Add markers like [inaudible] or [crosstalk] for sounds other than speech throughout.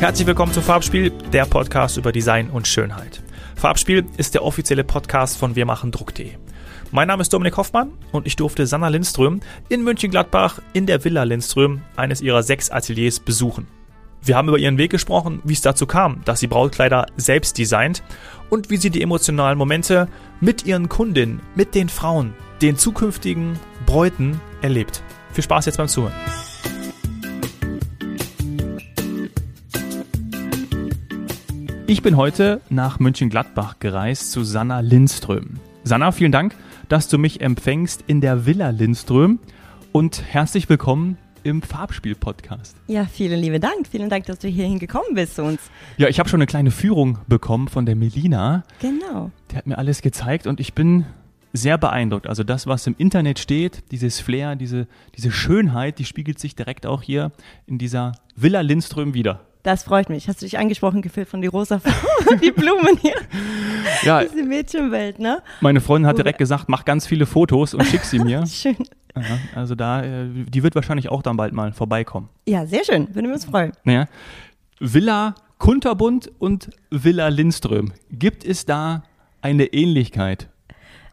Herzlich willkommen zu Farbspiel, der Podcast über Design und Schönheit. Farbspiel ist der offizielle Podcast von Wir machen Druck.de. Mein Name ist Dominik Hoffmann und ich durfte Sanna Lindström in München-Gladbach in der Villa Lindström, eines ihrer sechs Ateliers, besuchen. Wir haben über ihren Weg gesprochen, wie es dazu kam, dass sie Brautkleider selbst designt und wie sie die emotionalen Momente mit ihren Kundinnen, mit den Frauen, den zukünftigen Bräuten erlebt. Viel Spaß jetzt beim Zuhören. Ich bin heute nach München-Gladbach gereist zu Sanna Lindström. Sanna, vielen Dank, dass du mich empfängst in der Villa Lindström und herzlich willkommen im Farbspiel-Podcast. Ja, vielen lieben Dank. Vielen Dank, dass du hierhin gekommen bist zu uns. Ja, ich habe schon eine kleine Führung bekommen von der Melina. Genau. Die hat mir alles gezeigt und ich bin sehr beeindruckt. Also das, was im Internet steht, dieses Flair, diese, diese Schönheit, die spiegelt sich direkt auch hier in dieser Villa Lindström wieder. Das freut mich. Hast du dich angesprochen gefühlt von die rosa [laughs] die Blumen hier? Ja. Diese Mädchenwelt, ne? Meine Freundin hat direkt gesagt, mach ganz viele Fotos und schick sie mir. [laughs] Schön. Aha, also da, äh, die wird wahrscheinlich auch dann bald mal vorbeikommen. Ja, sehr schön. Würden wir uns freuen. Naja. Villa Kunterbund und Villa Lindström. Gibt es da eine Ähnlichkeit?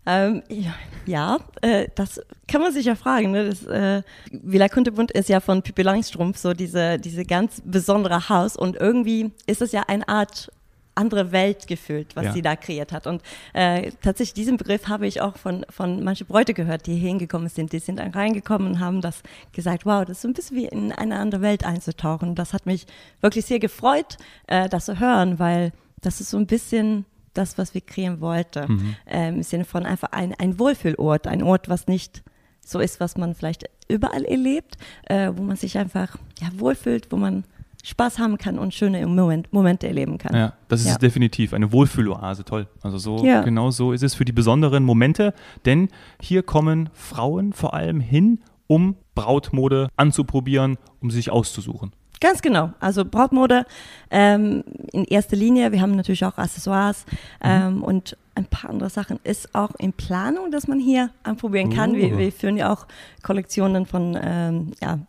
Ähm, ja, ja äh, das kann man sich ja fragen. Ne? Das, äh, Villa Kunterbund ist ja von Pippi Langstrumpf so diese, diese ganz besondere Haus und irgendwie ist es ja eine Art andere Welt gefühlt, was Ja. sie da kreiert hat. Und äh, tatsächlich diesen Begriff habe ich auch von, von manchen Bräute gehört, die hier hingekommen sind. Die sind dann reingekommen und haben das gesagt, wow, das ist so ein bisschen wie in eine andere Welt einzutauchen. Das hat mich wirklich sehr gefreut, äh, das zu hören, weil das ist so ein bisschen das, was wir kreieren wollten. Ähm, Im Sinne von einfach ein, ein Wohlfühlort, ein Ort, was nicht so ist, was man vielleicht überall erlebt, äh, wo man sich einfach ja, wohlfühlt, wo man Spaß haben kann und schöne Moment, Momente erleben kann. Ja, das ist Ja. definitiv. Eine Wohlfühloase, toll. Also so, Ja. genau so ist es für die besonderen Momente, denn hier kommen Frauen vor allem hin, um Brautmode anzuprobieren, um sich auszusuchen. Ganz genau. Also Brautmode ähm, in erster Linie. Wir haben natürlich auch Accessoires ähm, und ein paar andere Sachen ist auch in Planung, dass man hier anprobieren kann. Wir, Oh. wir führen ja auch Kollektionen von ähm, ja,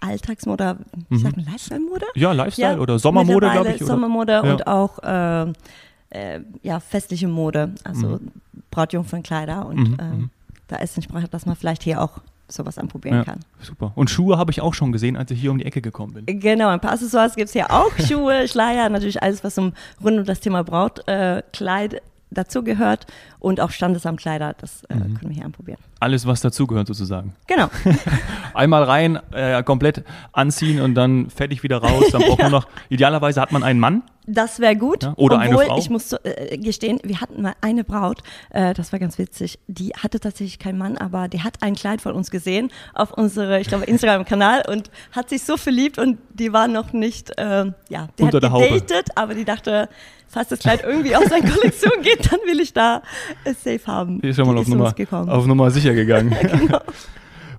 Alltagsmode, sagt man, Lifestyle-Mode? Ja, Lifestyle oder Sommermode, glaube ich. Oder? Sommermode Ja. und auch ähm, äh, ja, festliche Mode, also Brautjungfernkleider und Mhm, ähm, da ist entsprechend, dass man vielleicht hier auch sowas anprobieren Ja, kann. super. Und Schuhe habe ich auch schon gesehen, als ich hier um die Ecke gekommen bin. Genau, ein paar Accessoires gibt es hier auch. [laughs] Schuhe, Schleier, natürlich alles, was um, rund um das Thema Brautkleid äh, dazugehört. Und auch Standesamtkleider, das äh, Mhm. können wir hier anprobieren. Alles, was dazugehört sozusagen. Genau. [laughs] Einmal rein, äh, komplett anziehen und dann fertig wieder raus. Dann braucht man noch, [laughs] idealerweise hat man einen Mann. Das wäre gut. Ja, oder eine Obwohl, Frau. ich muss äh, gestehen, wir hatten mal eine Braut, äh, das war ganz witzig, die hatte tatsächlich keinen Mann, aber die hat ein Kleid von uns gesehen auf unsere, ich glaube, Instagram-Kanal und hat sich so verliebt und die war noch nicht, äh, ja, die Unter hat gedatet, aber die dachte, falls das Kleid irgendwie aus seiner Kollektion geht, dann will ich da es safe haben. Hier ist schon mal Die auf Nummer, auf Nummer sicher gegangen. [laughs] Genau.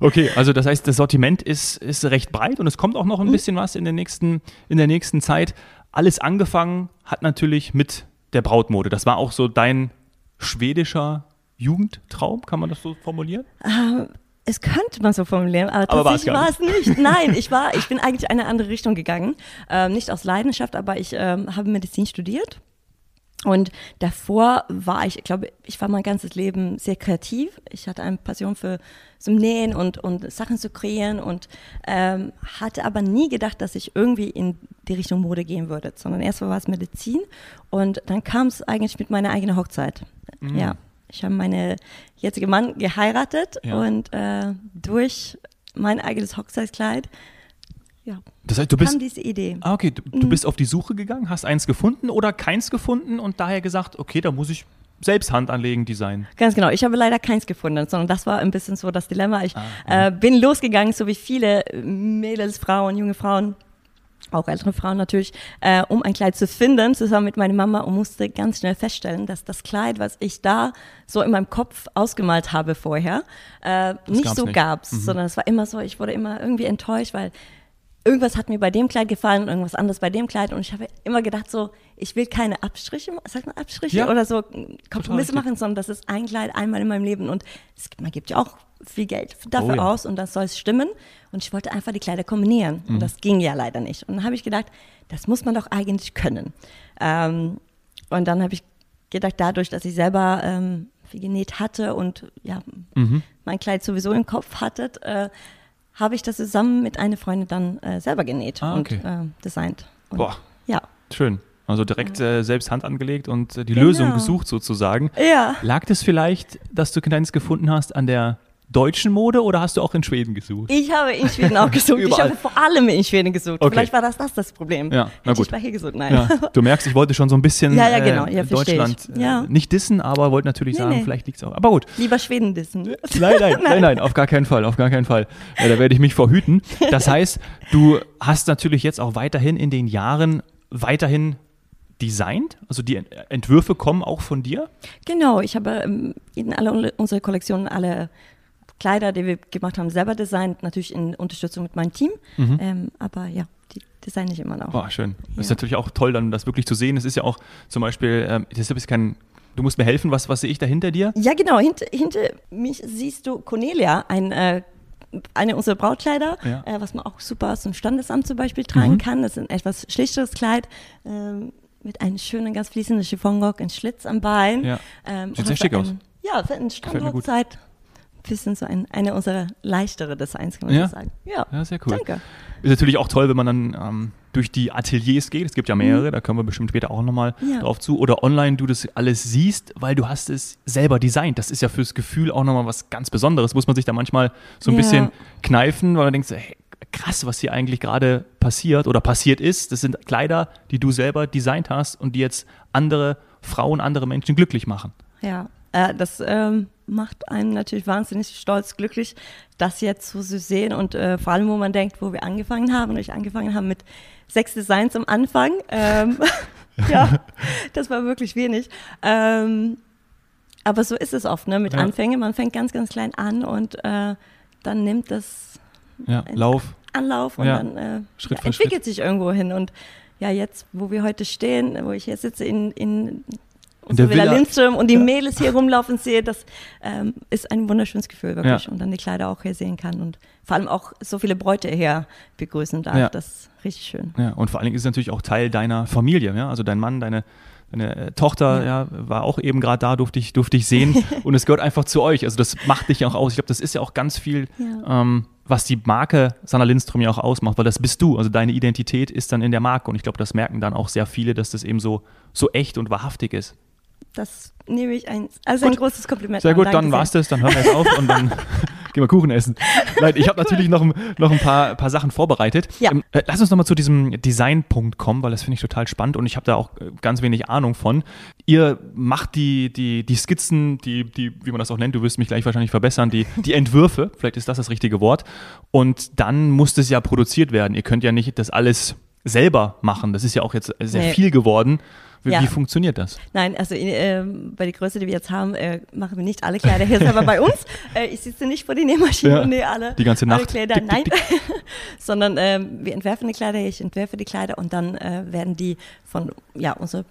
Okay, also das heißt, das Sortiment ist, ist recht breit und es kommt auch noch Mhm. ein bisschen was in der nächsten, in der nächsten Zeit. Alles angefangen hat natürlich mit der Brautmode. Das war auch so dein schwedischer Jugendtraum, kann man das so formulieren? Ähm, Es könnte man so formulieren, aber Aber war es tatsächlich war es nicht. [laughs] Nein, ich war, ich bin eigentlich in eine andere Richtung gegangen. Ähm, nicht aus Leidenschaft, aber ich ähm, habe Medizin studiert. Und davor war ich, ich glaube, ich war mein ganzes Leben sehr kreativ. Ich hatte eine Passion für zum Nähen und, und Sachen zu kreieren und ähm, hatte aber nie gedacht, dass ich irgendwie in die Richtung Mode gehen würde, sondern erstmal war es Medizin und dann kam es eigentlich mit meiner eigenen Hochzeit. Ja, ich habe meine jetzige Mann geheiratet Ja. und äh, durch mein eigenes Hochzeitskleid ja, Das heißt, du bist. kam diese Idee. Ah, okay, du, Mhm. du bist auf die Suche gegangen, hast eins gefunden oder keins gefunden und daher gesagt, okay, da muss ich selbst Hand anlegen, Design. Ganz genau. Ich habe leider keins gefunden, sondern das war ein bisschen so das Dilemma. Ich Ah, äh, bin losgegangen, so wie viele Mädels, Frauen, junge Frauen, auch ältere Frauen natürlich, äh, um ein Kleid zu finden, zusammen mit meiner Mama und musste ganz schnell feststellen, dass das Kleid, was ich da so in meinem Kopf ausgemalt habe vorher, äh, nicht so nicht. gab's, sondern es war immer so, ich wurde immer irgendwie enttäuscht, weil irgendwas hat mir bei dem Kleid gefallen und irgendwas anderes bei dem Kleid. Und ich habe immer gedacht, so, ich will keine Abstriche, sagt man Abstriche Ja. oder so Kompromisse machen, sondern das ist ein Kleid einmal in meinem Leben. Und es, gibt- man gibt ja auch viel Geld dafür Oh ja. aus und das soll es stimmen. Und ich wollte einfach die Kleider kombinieren. Mhm. Und das ging ja leider nicht. Und dann habe ich gedacht, das muss man doch eigentlich können. Ähm, und dann habe ich gedacht, dadurch, dass ich selber ähm, viel genäht hatte und ja, Mhm. mein Kleid sowieso im Kopf hattet, äh, habe ich das zusammen mit einer Freundin dann äh, selber genäht Ah, okay. und äh, designt. Und, Boah, Ja. schön. Also direkt äh, selbst Hand angelegt und äh, die Genau. Lösung gesucht sozusagen. Ja. Lag das vielleicht, dass du keins gefunden hast an der deutschen Mode oder hast du auch in Schweden gesucht? Ich habe in Schweden auch gesucht. ich habe vor allem in Schweden gesucht. Okay. Vielleicht war das das, das Problem. Ja, na Hätte gut. ich mal hier gesucht. Nein. Ja, du merkst, ich wollte schon so ein bisschen Ja, ja, genau. äh, Ja, Deutschland ich. Ja. äh, nicht dissen, aber wollte natürlich Nee, sagen, nee. vielleicht liegt es auch. Aber gut. Lieber Schweden dissen. Nein, nein, [laughs] nein, nein, auf gar keinen Fall, auf gar keinen Fall. Ja, da werde ich mich verhüten. Das heißt, du hast natürlich jetzt auch weiterhin in den Jahren weiterhin designt, also die Ent- Entwürfe kommen auch von dir. Genau, ich habe ähm, in alle unsere Kollektionen alle Kleider, die wir gemacht haben, selber designt, natürlich in Unterstützung mit meinem Team. Mhm. Ähm, aber ja, die designe ich immer noch. Boah, schön. Das ist Ja. natürlich auch toll, dann das wirklich zu sehen. Es ist ja auch zum Beispiel, ähm, das ist kein, du musst mir helfen, was, was sehe ich da hinter dir? Ja, genau. Hinter, hinter mich siehst du Cornelia, ein, äh, eine unserer Brautkleider, Ja. äh, was man auch super aus dem Standesamt zum Beispiel tragen Mhm. kann. Das ist ein etwas schlichteres Kleid ähm, mit einem schönen, ganz fließenden Chiffonrock, ein Schlitz am Bein. Ja. Ähm, Sieht sehr schick aus. ein- Ja, für eine. Strandhochzeit. Bisschen so ein, eine unserer leichtere Designs, kann man Ja. so sagen. Ja, Ja, sehr cool. danke. Ist natürlich auch toll, wenn man dann ähm, durch die Ateliers geht. Es gibt ja mehrere, da kommen wir bestimmt später auch nochmal Mhm. Ja. drauf zu. Oder online du das alles siehst, weil du hast es selber designt. Das ist ja fürs Gefühl auch nochmal was ganz Besonderes. Muss man sich da manchmal so ein Ja. bisschen kneifen, weil man denkt, hey, krass, was hier eigentlich gerade passiert oder passiert ist. Das sind Kleider, die du selber designt hast und die jetzt andere Frauen, andere Menschen glücklich machen. Ja, äh, das ähm, macht einen natürlich wahnsinnig stolz, glücklich, das jetzt so zu sehen und äh, vor allem, wo man denkt, wo wir angefangen haben und ich angefangen haben mit sechs Designs am Anfang. Ähm, [laughs] ja, das war wirklich wenig. Ähm, aber so ist es oft, ne, mit Ja. Anfängen. Man fängt ganz, ganz klein an und äh, dann nimmt das Ja, Lauf. Anlauf und Ja, dann äh, Schritt ja, entwickelt sich irgendwo hin. Und ja, jetzt, wo wir heute stehen, wo ich hier sitze in, in, der unserer Villa Villa. Lindström und die Ja. Mädels hier rumlaufen sehe, das ähm, ist ein wunderschönes Gefühl, wirklich. Ja. Und dann die Kleider auch hier sehen kann und vor allem auch so viele Bräute hier begrüßen darf. Ja. Das ist richtig schön. Ja, und vor allen Dingen ist es natürlich auch Teil deiner Familie, ja. Also dein Mann, deine, deine äh, Tochter, ja. war auch eben gerade da, durfte ich, durfte ich sehen. [laughs] und es gehört einfach zu euch. Also das macht dich auch aus. Ich glaube, das ist ja auch ganz viel, Ja. ähm, was die Marke Sanna Lindström ja auch ausmacht, weil das bist du. Also deine Identität ist dann in der Marke. Und ich glaube, das merken dann auch sehr viele, dass das eben so, so echt und wahrhaftig ist. Das nehme ich ein, also ein großes Kompliment. Sehr an. gut, Danke dann sehr. war's das, dann hören wir jetzt auf und dann [laughs] gehen wir Kuchen essen. Nein, ich habe natürlich noch, ein- noch ein paar, paar Sachen vorbereitet. Ja. Ähm, äh, lass uns nochmal zu diesem Designpunkt kommen, weil das finde ich total spannend und ich habe da auch äh, ganz wenig Ahnung von. Ihr macht die, die, die Skizzen, die, die, wie man das auch nennt, du wirst mich gleich wahrscheinlich verbessern, die, die Entwürfe, vielleicht ist das das richtige Wort. Und dann muss das ja produziert werden. Ihr könnt ja nicht das alles selber machen. Das ist ja auch jetzt sehr Nee. viel geworden. Wie, Ja. wie funktioniert das? Nein, also ähm, bei der Größe, die wir jetzt haben, äh, machen wir nicht alle Kleider hier selber bei uns. [laughs] Äh, ich sitze nicht vor die Nähmaschine Ja, und nähe alle, die ganze Nacht. Kleider. Tick, Nein, tick, [laughs] sondern ähm, wir entwerfen die Kleider, ich entwerfe die Kleider und dann äh, werden die von ja unsere,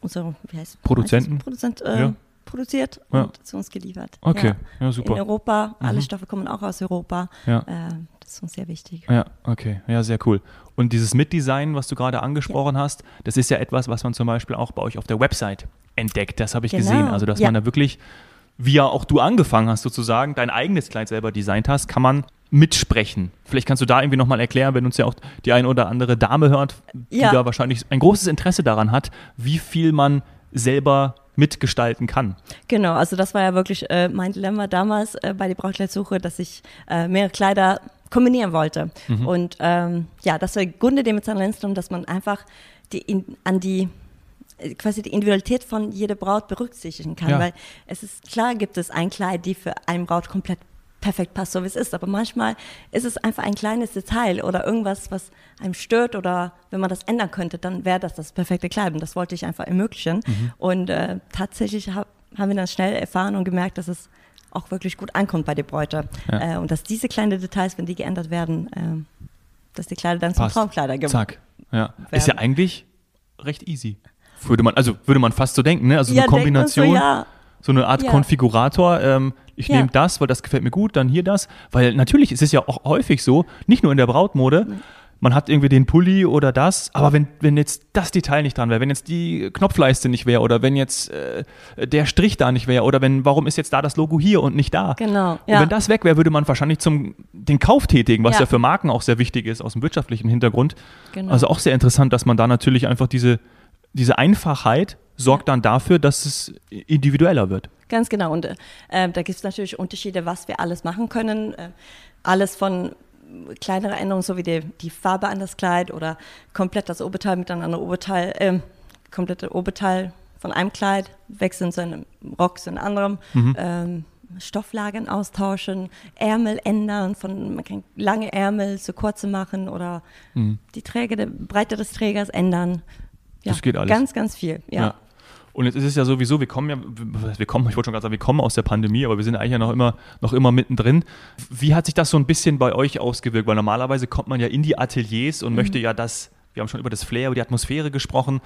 unsere wie heißt Produzenten? Produzent äh, Ja. Produziert Ja. und zu uns geliefert. Okay, ja, In super. Europa, alle Mhm. Stoffe kommen auch aus Europa. Ja. Äh, das ist uns sehr wichtig. Ja, okay. Ja, sehr cool. Und dieses Mitdesign, was du gerade angesprochen hast, das ist ja etwas, was man zum Beispiel auch bei euch auf der Website entdeckt. Das habe ich Genau, gesehen. Also, dass ja. man da wirklich, wie ja auch du angefangen hast, sozusagen, dein eigenes Kleid selber designt hast, kann man mitsprechen. Vielleicht kannst du da irgendwie nochmal erklären, wenn uns ja auch die ein oder andere Dame hört, die Ja. da wahrscheinlich ein großes Interesse daran hat, wie viel man selber mitgestalten kann. Genau, also das war ja wirklich äh, mein Dilemma damals äh, bei der Brautkleidsuche, dass ich äh, mehrere Kleider kombinieren wollte. Mhm. Und ähm, ja, das war der Grund dem Lindström, dass man einfach die in, an die äh, quasi die Individualität von jeder Braut berücksichtigen kann, Ja. weil es ist klar, gibt es ein Kleid, die für eine Braut komplett perfekt passt, so wie es ist, aber manchmal ist es einfach ein kleines Detail oder irgendwas, was einem stört oder wenn man das ändern könnte, dann wäre das das perfekte Kleid und das wollte ich einfach ermöglichen und äh, tatsächlich hab, haben wir dann schnell erfahren und gemerkt, dass es auch wirklich gut ankommt bei der Bräute Ja. äh, und dass diese kleinen Details, wenn die geändert werden, ähm, dass die Kleider dann zum Passt. Traumkleider geworden Zack. Ja. Ist ja eigentlich recht easy. Würde man, also würde man fast so denken, ne? Also Ja, eine man so, Kombination, ja. So eine Art Ja. Konfigurator. Ähm, ich Ja. nehme das, weil das gefällt mir gut, dann hier das. Weil natürlich ist es ja auch häufig so, nicht nur in der Brautmode, man hat irgendwie den Pulli oder das, aber wenn, wenn jetzt das Detail nicht dran wäre, wenn jetzt die Knopfleiste nicht wäre oder wenn jetzt äh, der Strich da nicht wäre oder wenn, warum ist jetzt da das Logo hier und nicht da? Genau, Und ja. wenn das weg wäre, würde man wahrscheinlich zum den Kauf tätigen, was ja. Ja. für Marken auch sehr wichtig ist aus dem wirtschaftlichen Hintergrund. Genau. Also auch sehr interessant, dass man da natürlich einfach diese, diese Einfachheit sorgt dann dafür, dass es individueller wird. Ganz genau. Und äh, da gibt es natürlich Unterschiede, was wir alles machen können. Äh, alles von kleinere Änderungen, so wie die, die Farbe an das Kleid oder komplett das Oberteil mit einem anderen Oberteil, ähm, komplette Oberteil von einem Kleid wechseln zu einem Rock zu einem anderen. Ähm, Stofflagen austauschen, Ärmel ändern, von man kann lange Ärmel zu kurze machen oder die Träger, die Breite des Trägers ändern. Ja, Das geht alles. Ganz, ganz viel. Ja. Und jetzt ist es ja sowieso, wir kommen ja, wir kommen, ich wollte schon gerade sagen, wir kommen aus der Pandemie, aber wir sind eigentlich ja noch immer, noch immer mittendrin. Wie hat sich das so ein bisschen bei euch ausgewirkt? Weil normalerweise kommt man ja in die Ateliers Mhm. und möchte ja das, wir haben schon über das Flair, über die Atmosphäre gesprochen.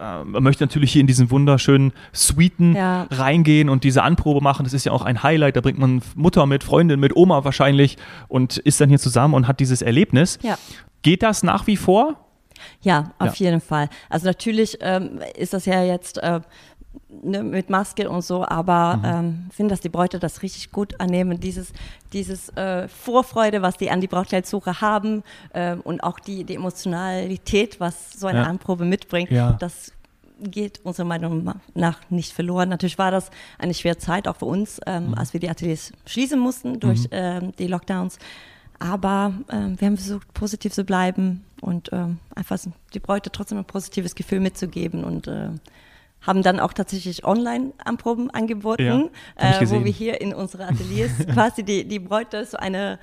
Äh, man möchte natürlich hier in diesen wunderschönen Suiten Ja. reingehen und diese Anprobe machen. Das ist ja auch ein Highlight. Da bringt man Mutter mit, Freundin mit, Oma wahrscheinlich und ist dann hier zusammen und hat dieses Erlebnis. Ja. Geht das nach wie vor? Ja, auf Ja. jeden Fall. Also natürlich ähm, ist das ja jetzt äh, ne, mit Maske und so, aber Mhm. ähm, finde, dass die Bräute das richtig gut annehmen. Dieses, dieses äh, Vorfreude, was die an die Brautkleidsuche haben ähm, und auch die, die Emotionalität, was so eine Ja. Anprobe mitbringt, Ja. das geht unserer Meinung nach nicht verloren. Natürlich war das eine schwere Zeit auch für uns, ähm, Mhm. als wir die Ateliers schließen mussten durch ähm, die Lockdowns. Aber ähm, wir haben versucht, positiv zu bleiben und ähm, einfach die Bräute trotzdem ein positives Gefühl mitzugeben und äh, haben dann auch tatsächlich Online-Anproben angeboten, Ja, äh, wo wir hier in unsere Ateliers [laughs] quasi die, die Bräute so eine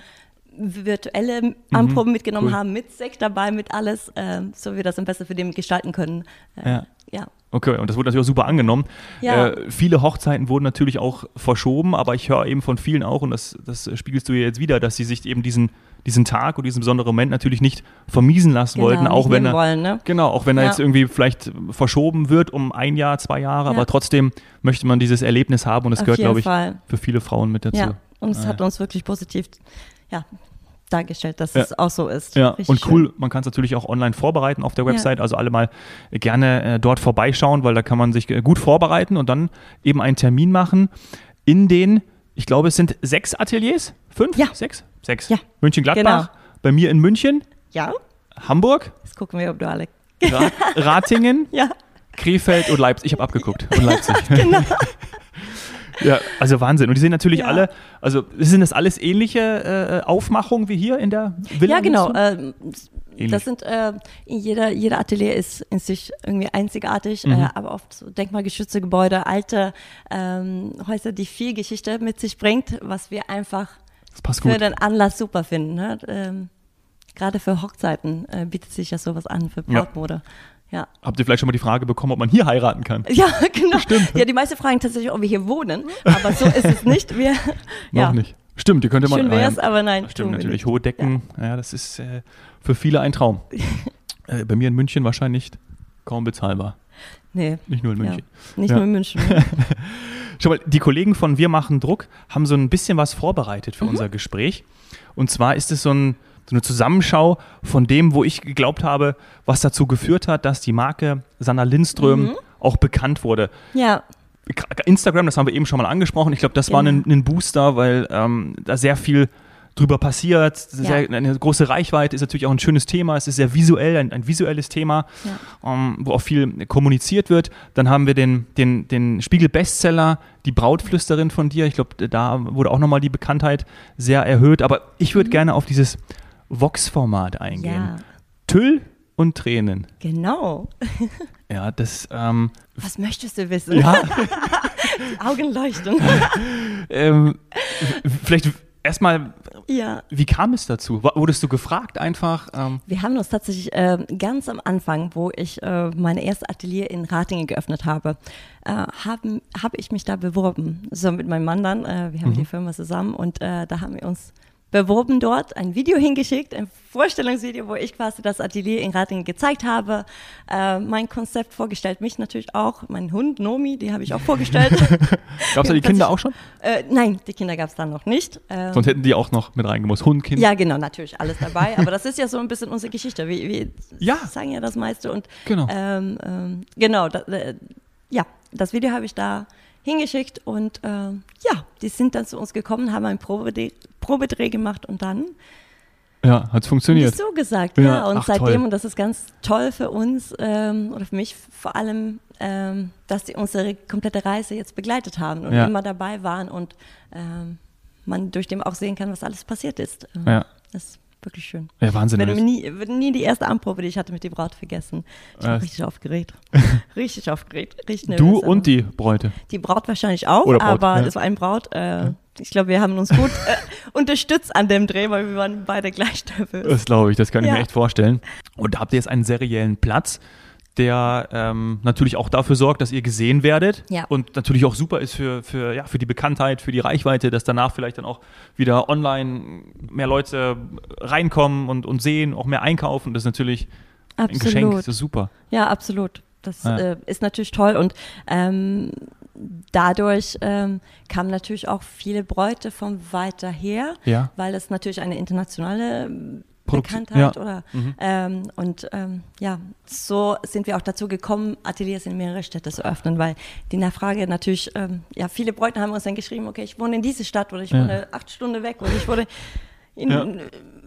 virtuelle mitgenommen Mhm. cool. haben, mit Sekt dabei, mit alles, ähm, so wir das am besten für den gestalten können. Äh, Ja. ja. Okay, und das wurde natürlich auch super angenommen. Ja. Äh, viele Hochzeiten wurden natürlich auch verschoben, aber ich höre eben von vielen auch, und das, das spiegelst du ja jetzt wieder, dass sie sich eben diesen, diesen Tag und diesen besonderen Moment natürlich nicht vermiesen lassen Genau, wollten, auch wenn er, wollen, ne? genau, auch wenn er Ja. jetzt irgendwie vielleicht verschoben wird um ein Jahr, zwei Jahre, aber trotzdem möchte man dieses Erlebnis haben und das Auf gehört, glaube ich, Fall. für viele Frauen mit dazu. Ja, und es Ah, hat uns wirklich positiv ja, dargestellt, dass Ja. es auch so ist. Ja, Richtig und cool, schön. man kann es natürlich auch online vorbereiten auf der Ja. Website, also alle mal gerne äh, dort vorbeischauen, weil da kann man sich äh, gut vorbereiten und dann eben einen Termin machen in den, ich glaube, es sind sechs Ateliers, fünf, Ja. sechs, sechs. Ja. München-Gladbach, Genau. bei mir in München, Ja, Hamburg, jetzt gucken wir, ob du alle. Ra [laughs] Ratingen, Ja, Krefeld und Leipzig. Ich habe abgeguckt. Und Leipzig. [laughs] [laughs] Ja, also Wahnsinn. Und die sind natürlich Ja. alle, also sind das alles ähnliche äh, Aufmachungen wie hier in der Villa? ja genau. Ähm, das sind, äh, jeder, jeder Atelier ist in sich irgendwie einzigartig, Mhm. äh, aber oft so denkmalgeschützte Gebäude, alte ähm, Häuser, die viel Geschichte mit sich bringt, was wir einfach für den Anlass super finden. Ne? Ähm, Gerade für Hochzeiten äh, bietet sich ja sowas an, für. Brautmode. Ja. Habt ihr vielleicht schon mal die Frage bekommen, ob man hier heiraten kann? [laughs] Ja, genau. Ja, die meisten fragen tatsächlich, ob wir hier wohnen, aber so ist es nicht. Wir, [laughs] ja. Noch nicht. Stimmt, die könnte man. Schön ja. wär's, aber nein. Stimmt natürlich. Hohe Decken, ja, das ist äh, für viele ein Traum. [laughs] äh, bei mir in München wahrscheinlich kaum bezahlbar. Nee, Nicht nur in ja. München. nicht Ja. nur in München. Schau mal, die Kollegen von Wir machen Druck haben so ein bisschen was vorbereitet Mhm. für unser Gespräch. Und zwar ist es so, ein, so eine Zusammenschau von dem, wo ich geglaubt habe, was dazu geführt hat, dass die Marke Sanna Lindström Mhm. auch bekannt wurde. ja, Instagram, das haben wir eben schon mal angesprochen. Ich glaube, das war Genau. ein, ein Booster, weil ähm, da sehr viel drüber passiert. Sehr, eine große Reichweite ist natürlich auch ein schönes Thema. Es ist sehr visuell, ein, ein visuelles Thema, ähm, wo auch viel kommuniziert wird. Dann haben wir den, den, den Spiegel-Bestseller, die Brautflüsterin von dir. Ich glaube, da wurde auch nochmal die Bekanntheit sehr erhöht. Aber ich würde gerne auf dieses Vox-Format eingehen. ja, Tüll und Tränen. genau. [laughs] Ja, das, ähm, Was möchtest du wissen? ja, [laughs] Die Augen leuchten. [laughs] ähm, vielleicht erstmal ja. Wie kam es dazu? Wurdest du gefragt einfach? Ähm, Wir haben uns tatsächlich äh, ganz am Anfang, wo ich äh, meine erste Atelier in Ratingen geöffnet habe, äh, habe hab ich mich da beworben. So mit meinem Mann dann. Äh, wir haben Mhm. die Firma zusammen und äh, da haben wir uns beworben dort, ein Video hingeschickt, ein Vorstellungsvideo, wo ich quasi das Atelier in Ratingen gezeigt habe, äh, mein Konzept vorgestellt, mich natürlich auch, mein Hund Nomi, die habe ich auch vorgestellt. [laughs] gab es da die Kinder auch schon? Äh, nein, die Kinder gab es dann noch nicht. Ähm, Sonst hätten die auch noch mit reingemusst, Hund, Kind. Ja, genau, natürlich, alles dabei, aber das ist ja so ein bisschen unsere Geschichte, wir, wir ja. sagen ja das meiste und genau, ähm, ähm, genau da, äh, ja, das Video habe ich da hingeschickt und äh, ja, die sind dann zu uns gekommen, haben einen Probedreh, Probedreh gemacht und dann ja, hat es funktioniert. so gesagt, ja. ja. Und Ach, seitdem, toll. und das ist ganz toll für uns ähm, oder für mich vor allem, ähm, dass sie unsere komplette Reise jetzt begleitet haben und ja. immer dabei waren und ähm, man durch dem auch sehen kann, was alles passiert ist. Ja. Das wirklich schön. Ja, Wahnsinn. Ich werde nie, nie die erste Anprobe, die ich hatte mit der Braut vergessen. Ich war [laughs] richtig aufgeregt. richtig aufgeregt. Richtig nervös, du und die Bräute? Die Braut wahrscheinlich auch, Braut, aber ja. das war ein Braut. Äh, ich glaube, wir haben uns gut [laughs] äh, unterstützt an dem Dreh, weil wir waren beide gleich nervös. Das glaube ich, das kann ich ja. mir echt vorstellen. Und da habt ihr jetzt einen seriellen Platz der ähm, natürlich auch dafür sorgt, dass ihr gesehen werdet ja. und natürlich auch super ist für, für, ja, für die Bekanntheit, für die Reichweite, dass danach vielleicht dann auch wieder online mehr Leute reinkommen und, und sehen, auch mehr einkaufen. Das ist natürlich absolut. ein Geschenk, das ist super. Ja, absolut. Das ja. äh, ist natürlich toll und ähm, dadurch ähm, kamen natürlich auch viele Bräute von weiter her, ja. weil es natürlich eine internationale Produkt Bekanntheit ja. oder mhm. ähm, und ähm, ja, so sind wir auch dazu gekommen, Ateliers in mehrere Städte zu öffnen, weil die Nachfrage natürlich, ähm, ja, viele Bräute haben uns dann geschrieben, okay, ich wohne in diese Stadt oder ich ja. wohne acht Stunden weg oder ich wohne in ja.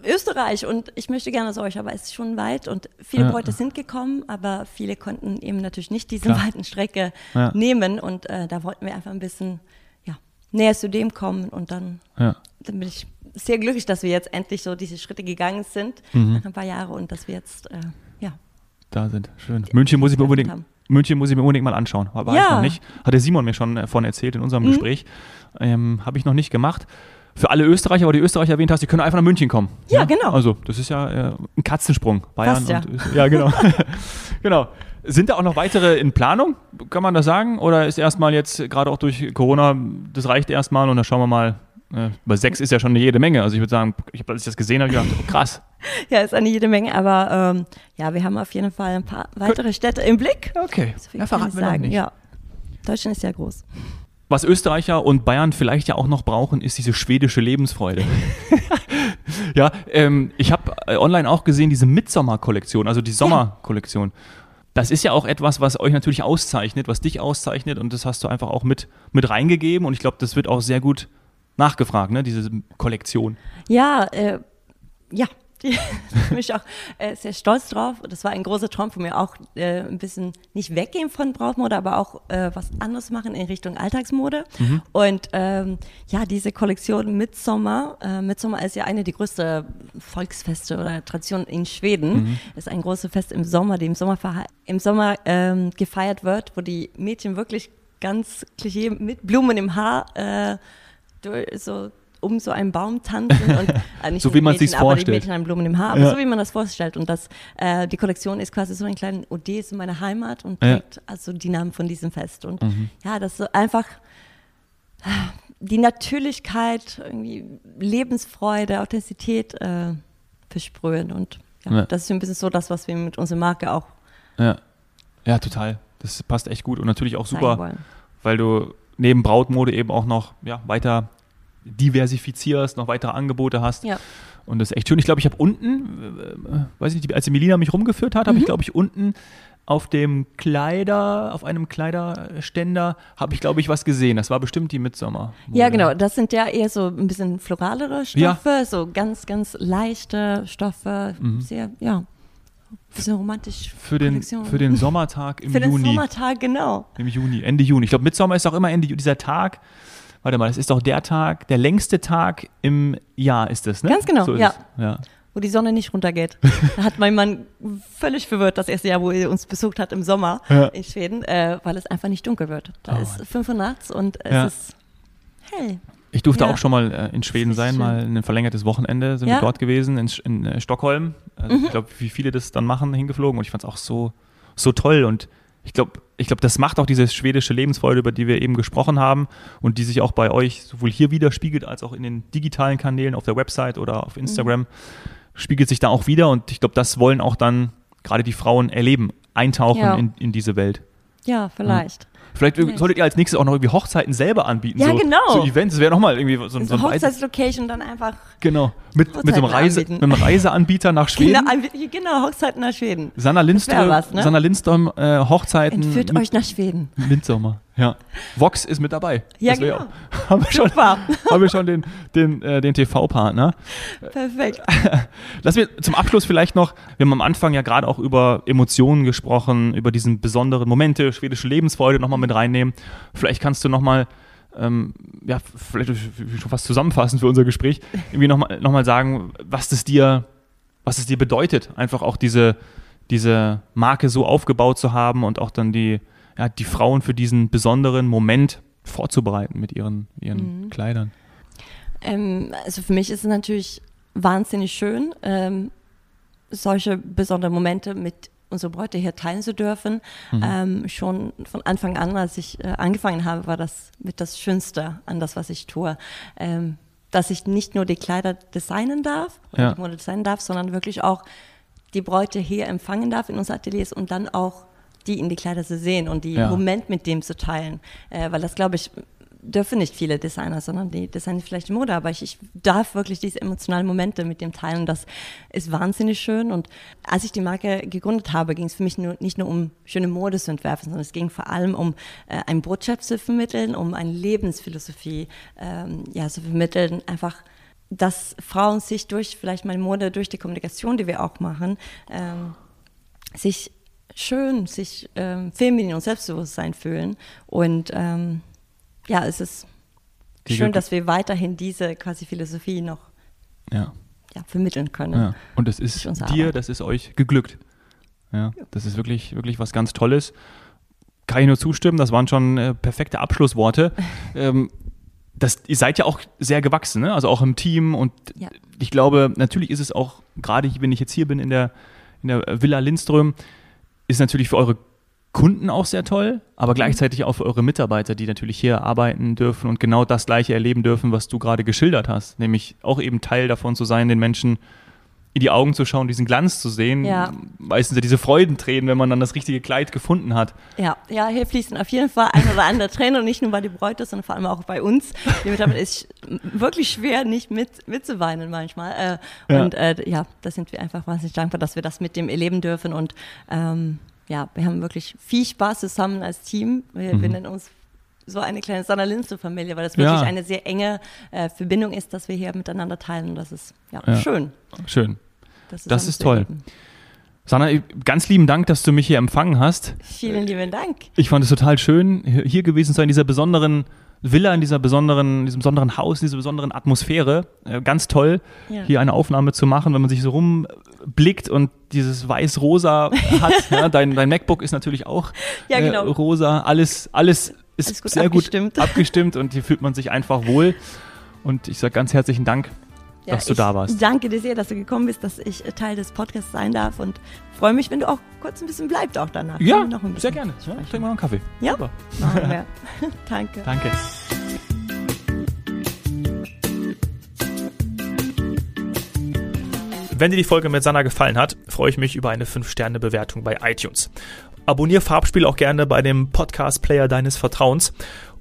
Österreich und ich möchte gerne euch, aber es ist schon weit und viele ja. Bräute sind gekommen, aber viele konnten eben natürlich nicht diese Klar. weiten Strecke nehmen und äh, da wollten wir einfach ein bisschen ja, näher zu dem kommen und dann, dann bin ich sehr glücklich, dass wir jetzt endlich so diese Schritte gegangen sind, mhm. nach ein paar Jahren und dass wir jetzt, äh, ja. Da sind, schön. München muss ich mir unbedingt, München muss ich mir unbedingt mal anschauen. War ja. ich noch nicht. Hat der Simon mir schon davon erzählt in unserem mhm. Gespräch. Ähm, Habe ich noch nicht gemacht. Für alle Österreicher, wo die Österreicher erwähnt hast, die können einfach nach München kommen. Ja, ja? genau. Also, das ist ja äh, ein Katzensprung. Bayern Fast, ja. und Ja, genau. [laughs] genau. Sind da auch noch weitere in Planung? Kann man das sagen? Oder ist erstmal jetzt, gerade auch durch Corona, das reicht erstmal und dann schauen wir mal, bei sechs ist ja schon eine jede Menge. Also ich würde sagen, ich, als ich das gesehen habe, ich gedacht, oh, krass. [laughs] ja, ist eine jede Menge, aber ähm, ja, wir haben auf jeden Fall ein paar weitere Städte im Blick. Okay, so ja, verraten wir sagen. Nicht. Ja, Deutschland ist ja groß. Was Österreicher und Bayern vielleicht ja auch noch brauchen, ist diese schwedische Lebensfreude. [laughs] ja, ähm, ich habe äh, online auch gesehen, diese Mitsommer-Kollektion, also die Sommerkollektion. Das ist ja auch etwas, was euch natürlich auszeichnet, was dich auszeichnet und das hast du einfach auch mit, mit reingegeben und ich glaube, das wird auch sehr gut nachgefragt, ne, diese Kollektion. Ja, äh, ja, [laughs] bin mich auch äh, sehr stolz drauf. Das war ein großer Traum von mir, auch äh, ein bisschen nicht weggehen von Brautmode, aber auch äh, was anderes machen in Richtung Alltagsmode. Mhm. Und ähm, ja, diese Kollektion Midsommer, äh, Midsommer ist ja eine der größten Volksfeste oder Traditionen in Schweden. Mhm. Ist ein großes Fest im Sommer, die im Sommer, im Sommer ähm, gefeiert wird, wo die Mädchen wirklich ganz klischee mit Blumen im Haar äh, so um so einen Baum tanzen und [laughs] äh, nicht so wie man sich vorstellt. Die Mädchen haben Blumen im Haar, aber ja. so wie man das vorstellt und das äh, die Kollektion ist quasi so ein kleiner Odyssee in meiner Heimat und trägt ja. also die Namen von diesem Fest und mhm. ja, das so einfach die Natürlichkeit, irgendwie Lebensfreude, Authentizität äh, versprühen und ja, ja, das ist ein bisschen so das, was wir mit unserer Marke auch ja, ja total. Das passt echt gut und natürlich auch super, weil du neben Brautmode eben auch noch ja, weiter diversifizierst, noch weitere Angebote hast. Ja. Und das ist echt schön. Ich glaube, ich habe unten, äh, weiß ich nicht, als die Melina mich rumgeführt hat, mhm. habe ich, glaube ich, unten auf dem Kleider, auf einem Kleiderständer, habe ich, glaube ich, was gesehen. Das war bestimmt die Midsommer. Ja, genau. Das sind ja eher so ein bisschen floralere Stoffe, ja. so ganz, ganz leichte Stoffe. Mhm. Sehr, ja. Bisschen romantisch. Für den, für den Sommertag im Juni. [laughs] Für den Sommertag, genau. Im Juni, Ende Juni. Ich glaube, Mitsommer ist auch immer Ende Juni. Dieser Tag, warte mal, das ist doch der Tag, der längste Tag im Jahr ist es, ne? Ganz genau, so ja. ja. Wo die Sonne nicht runtergeht. da hat mein Mann völlig verwirrt, das erste Jahr, wo er uns besucht hat im Sommer ja. in Schweden, äh, weil es einfach nicht dunkel wird. Da oh. ist 5 Uhr nachts und es ja. ist hell. Ich durfte ja. auch schon mal äh, in Schweden sein, schön. mal ein verlängertes Wochenende sind ja. wir dort gewesen, in, in äh, Stockholm. Also mhm. Ich glaube, wie viele das dann machen, hingeflogen. Und ich fand es auch so, so toll. Und ich glaube, ich glaube, das macht auch diese schwedische Lebensfreude, über die wir eben gesprochen haben und die sich auch bei euch sowohl hier widerspiegelt als auch in den digitalen Kanälen auf der Website oder auf Instagram, mhm. spiegelt sich da auch wieder und ich glaube, das wollen auch dann gerade die Frauen erleben, eintauchen ja. in, in diese Welt. Ja, vielleicht. Ja. Vielleicht Vielleicht. solltet ihr als nächstes auch noch irgendwie Hochzeiten selber anbieten. Ja, so, genau. So Events, das wäre nochmal irgendwie so, so, so ein Hochzeitslocation dann einfach. Genau. Mit, mit so einem, Reise, mit einem Reiseanbieter nach Schweden. Genau, genau, Hochzeiten nach Schweden. Sanna Lindström, was, ne? Sanna Lindström äh, Hochzeiten. Entführt euch nach Schweden. Windsommer. Ja. Vox ist mit dabei. Ja, das genau. Auch, [laughs] haben wir schon, [laughs] haben wir schon den, den, äh, den TV-Partner. Perfekt. [laughs] Lass mir zum Abschluss vielleicht noch, wir haben am Anfang ja gerade auch über Emotionen gesprochen, über diesen besonderen Momente, schwedische Lebensfreude nochmal mit reinnehmen. Vielleicht kannst du nochmal ähm, ja, vielleicht schon fast zusammenfassen für unser Gespräch, irgendwie nochmal noch mal sagen, was das dir, was es dir bedeutet, einfach auch diese, diese Marke so aufgebaut zu haben und auch dann die, ja, die Frauen für diesen besonderen Moment vorzubereiten mit ihren, ihren mhm. Kleidern? Ähm, also für mich ist es natürlich wahnsinnig schön, ähm, solche besonderen Momente mit unsere Bräute hier teilen zu dürfen. Mhm. Ähm, schon von Anfang an, als ich äh, angefangen habe, war das mit das Schönste an das, was ich tue. Ähm, dass ich nicht nur die Kleider designen darf, ja. die Mode designen darf, sondern wirklich auch die Bräute hier empfangen darf in unseren Ateliers und dann auch die in die Kleider zu sehen und die ja. Moment mit dem zu teilen. Äh, weil das, glaube ich, dürfen nicht viele Designer, sondern die designen vielleicht Mode, aber ich, ich darf wirklich diese emotionalen Momente mit dem teilen. Das ist wahnsinnig schön. Und als ich die Marke gegründet habe, ging es für mich nur, nicht nur um schöne Mode zu entwerfen, sondern es ging vor allem um äh, ein Botschaft zu vermitteln, um eine Lebensphilosophie ähm, ja, zu vermitteln, einfach dass Frauen sich durch vielleicht meine Mode, durch die Kommunikation, die wir auch machen, ähm, sich schön, sich ähm, feminin und Selbstbewusstsein fühlen. Und ähm, ja, es ist die schön, dass wir weiterhin diese quasi Philosophie noch ja. Ja, vermitteln können. Ja. Und das ist dir, Arbeit. das ist euch geglückt. Ja, das ist wirklich, wirklich was ganz Tolles. Kann ich nur zustimmen, das waren schon äh, perfekte Abschlussworte. [laughs] ähm, das, ihr seid ja auch sehr gewachsen, ne? also auch im Team und ich glaube, natürlich ist es auch, gerade wenn ich jetzt hier bin in der, in der Villa Lindström, ist natürlich für eure Kunden auch sehr toll, aber gleichzeitig auch für eure Mitarbeiter, die natürlich hier arbeiten dürfen und genau das gleiche erleben dürfen, was du gerade geschildert hast, nämlich auch eben Teil davon zu sein, den Menschen in die Augen zu schauen, diesen Glanz zu sehen. Ja. Meistens ja diese Freudentränen, wenn man dann das richtige Kleid gefunden hat. Ja, ja, hier fließen auf jeden Fall ein oder andere Tränen und nicht nur bei den Bräute, sondern vor allem auch bei uns. Damit ist wirklich schwer, nicht mit, mitzuweinen manchmal. Äh, ja. Und äh, ja, da sind wir einfach wahnsinnig dankbar, dass wir das mit dem erleben dürfen und ähm, ja, wir haben wirklich viel Spaß zusammen als Team. Wir, mhm. wir nennen uns so eine kleine Sanna Linze-Familie, weil das wirklich ja. eine sehr enge äh, Verbindung ist, dass wir hier miteinander teilen. Und das ist ja, ja. schön. Schön. Das ist, das ist toll. Sanna, ganz lieben Dank, dass du mich hier empfangen hast. Vielen lieben Dank. Ich fand es total schön, hier gewesen zu sein, in dieser besonderen Villa, in dieser besonderen, diesem besonderen Haus, in dieser besonderen Atmosphäre. Äh, ganz toll, ja. hier eine Aufnahme zu machen, wenn man sich so rumblickt und dieses weiß-rosa hat. [laughs] ja, dein, dein MacBook ist natürlich auch ja, genau. äh, rosa. Alles, alles ist alles gut sehr abgestimmt. gut abgestimmt und hier fühlt man sich einfach wohl. Und ich sage ganz herzlichen Dank ja, dass du da warst. Danke dir sehr, dass du gekommen bist, dass ich Teil des Podcasts sein darf und freue mich, wenn du auch kurz ein bisschen bleibst auch danach. Ja, sehr gerne. Ja, trinken wir noch einen Kaffee. Ja, Super. machen wir. [laughs] Danke. Danke. Wenn dir die Folge mit Sanna gefallen hat, freue ich mich über eine 5-Sterne-Bewertung bei iTunes. Abonnier Farbspiel auch gerne bei dem Podcast-Player deines Vertrauens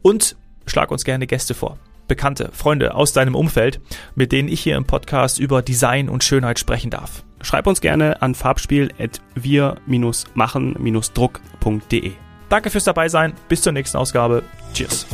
und schlag uns gerne Gäste vor. Bekannte, Freunde aus deinem Umfeld, mit denen ich hier im Podcast über Design und Schönheit sprechen darf. Schreib uns gerne an farbspiel.wir-machen-druck.de. Danke fürs Dabeisein. Bis zur nächsten Ausgabe. Cheers.